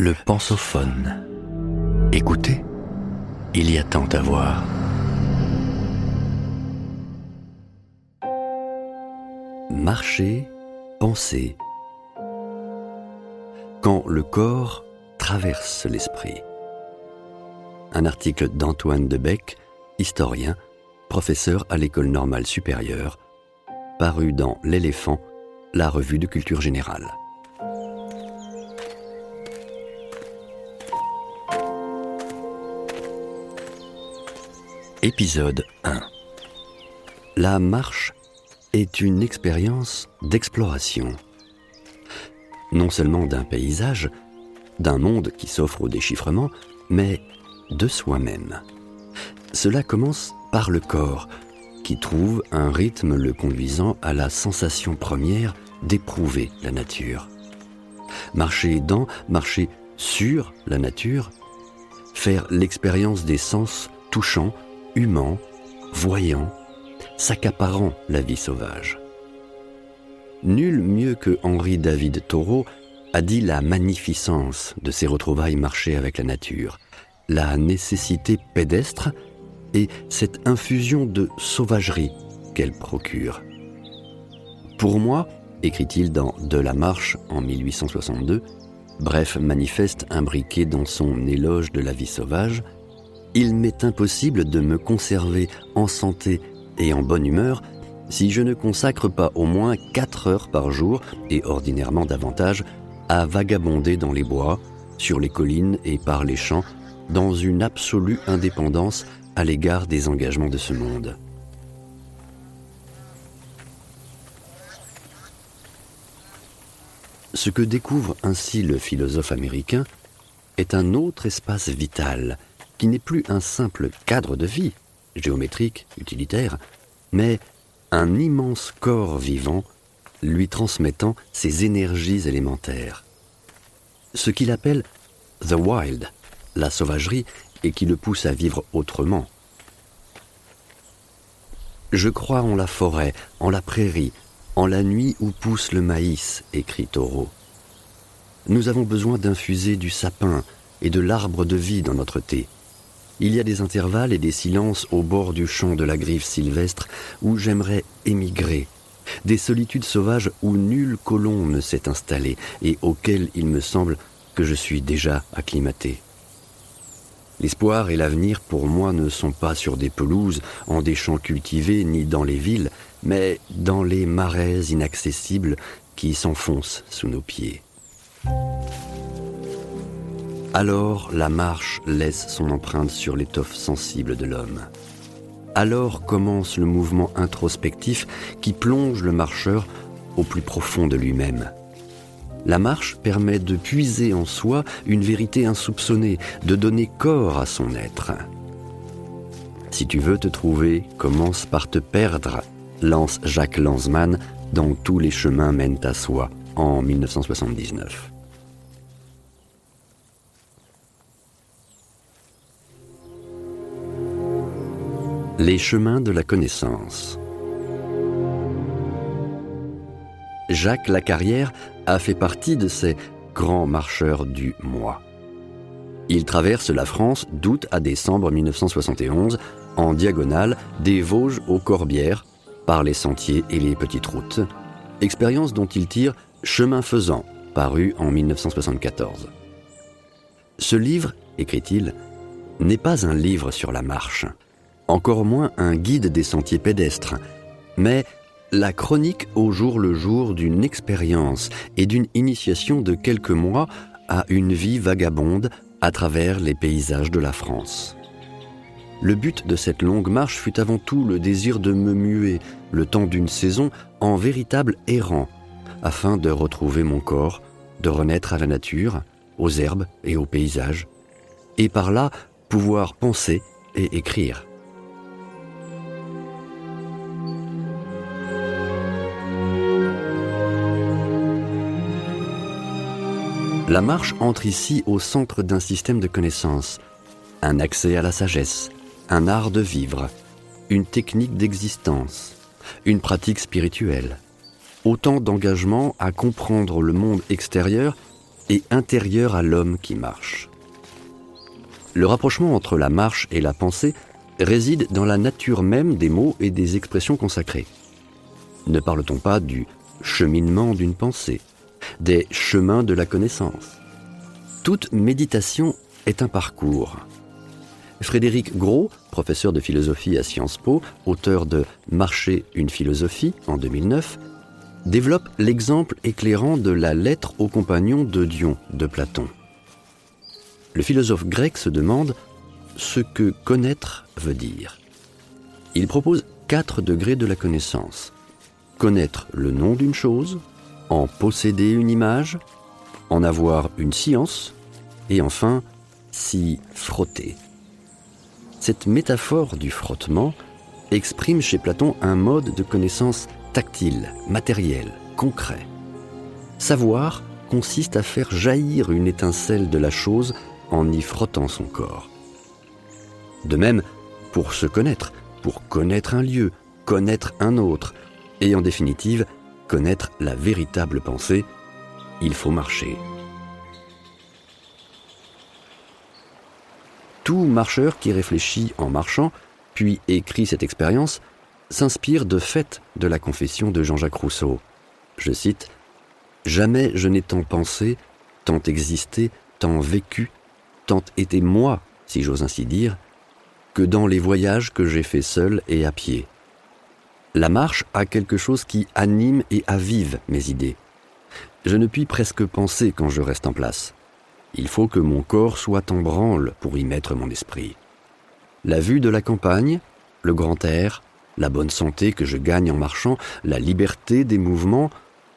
Le pensophone. Écoutez, il y a tant à voir. Marcher, penser. Quand le corps traverse l'esprit. Un article d'Antoine Debec, historien, professeur à l'école normale supérieure, paru dans L'éléphant, la revue de culture générale. Épisode 1 La marche est une expérience d'exploration. Non seulement d'un paysage, d'un monde qui s'offre au déchiffrement, mais de soi-même. Cela commence par le corps, qui trouve un rythme le conduisant à la sensation première d'éprouver la nature. Marcher dans, marcher sur la nature, faire l'expérience des sens touchants, humant, voyant, s'accaparant la vie sauvage. Nul mieux que Henri David Thoreau a dit la magnificence de ces retrouvailles marchées avec la nature, la nécessité pédestre et cette infusion de sauvagerie qu'elle procure. Pour moi, écrit-il dans De la Marche en 1862, bref manifeste imbriqué dans son éloge de la vie sauvage, il m'est impossible de me conserver en santé et en bonne humeur si je ne consacre pas au moins 4 heures par jour, et ordinairement davantage, à vagabonder dans les bois, sur les collines et par les champs, dans une absolue indépendance à l'égard des engagements de ce monde. Ce que découvre ainsi le philosophe américain est un autre espace vital, qui n'est plus un simple cadre de vie, géométrique, utilitaire, mais un immense corps vivant lui transmettant ses énergies élémentaires. Ce qu'il appelle the wild, la sauvagerie, et qui le pousse à vivre autrement. Je crois en la forêt, en la prairie, en la nuit où pousse le maïs, écrit Taureau. Nous avons besoin d'infuser du sapin et de l'arbre de vie dans notre thé. Il y a des intervalles et des silences au bord du champ de la griffe sylvestre où j'aimerais émigrer, des solitudes sauvages où nul colon ne s'est installé et auxquelles il me semble que je suis déjà acclimaté. L'espoir et l'avenir pour moi ne sont pas sur des pelouses, en des champs cultivés, ni dans les villes, mais dans les marais inaccessibles qui s'enfoncent sous nos pieds. Alors la marche laisse son empreinte sur l'étoffe sensible de l'homme. Alors commence le mouvement introspectif qui plonge le marcheur au plus profond de lui-même. La marche permet de puiser en soi une vérité insoupçonnée, de donner corps à son être. Si tu veux te trouver, commence par te perdre, lance Jacques Lanzmann dans Tous les chemins mènent à soi en 1979. Les chemins de la connaissance. Jacques Lacarrière a fait partie de ces grands marcheurs du moi. Il traverse la France d'août à décembre 1971 en diagonale des Vosges aux Corbières par les sentiers et les petites routes, expérience dont il tire Chemin faisant, paru en 1974. Ce livre, écrit-il, n'est pas un livre sur la marche encore moins un guide des sentiers pédestres, mais la chronique au jour le jour d'une expérience et d'une initiation de quelques mois à une vie vagabonde à travers les paysages de la France. Le but de cette longue marche fut avant tout le désir de me muer, le temps d'une saison, en véritable errant, afin de retrouver mon corps, de renaître à la nature, aux herbes et aux paysages, et par là pouvoir penser et écrire. La marche entre ici au centre d'un système de connaissances, un accès à la sagesse, un art de vivre, une technique d'existence, une pratique spirituelle. Autant d'engagements à comprendre le monde extérieur et intérieure à l'homme qui marche. Le rapprochement entre la marche et la pensée réside dans la nature même des mots et des expressions consacrées. Ne parle-t-on pas du cheminement d'une pensée, des chemins de la connaissance Toute méditation est un parcours. Frédéric Gros, professeur de philosophie à Sciences Po, auteur de Marcher une philosophie en 2009, développe l'exemple éclairant de la lettre aux compagnons de Dion de Platon. Le philosophe grec se demande ce que connaître veut dire. Il propose quatre degrés de la connaissance. Connaître le nom d'une chose, en posséder une image, en avoir une science, et enfin s'y frotter. Cette métaphore du frottement exprime chez Platon un mode de connaissance tactile, matériel, concret. Savoir consiste à faire jaillir une étincelle de la chose en y frottant son corps. De même, pour se connaître, pour connaître un lieu, connaître un autre, et en définitive, connaître la véritable pensée, il faut marcher. Tout marcheur qui réfléchit en marchant, puis écrit cette expérience, s'inspire de fait de la confession de Jean-Jacques Rousseau. Je cite Jamais je n'ai tant pensé, tant existé, tant vécu, tant été moi, si j'ose ainsi dire, que dans les voyages que j'ai faits seul et à pied. La marche a quelque chose qui anime et avive mes idées. Je ne puis presque penser quand je reste en place. Il faut que mon corps soit en branle pour y mettre mon esprit. La vue de la campagne, le grand air, la bonne santé que je gagne en marchant, la liberté des mouvements,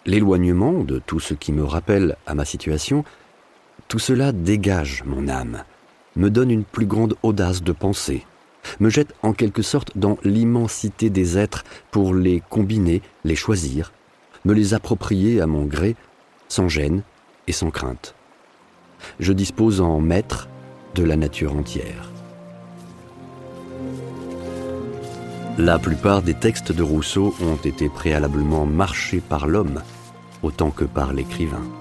l'éloignement de tout ce qui me rappelle à ma situation, tout cela dégage mon âme, me donne une plus grande audace de penser, me jette en quelque sorte dans l'immensité des êtres pour les combiner, les choisir, me les approprier à mon gré, sans gêne et sans crainte. Je dispose en maître de la nature entière. La plupart des textes de Rousseau ont été préalablement marchés par l'homme autant que par l'écrivain.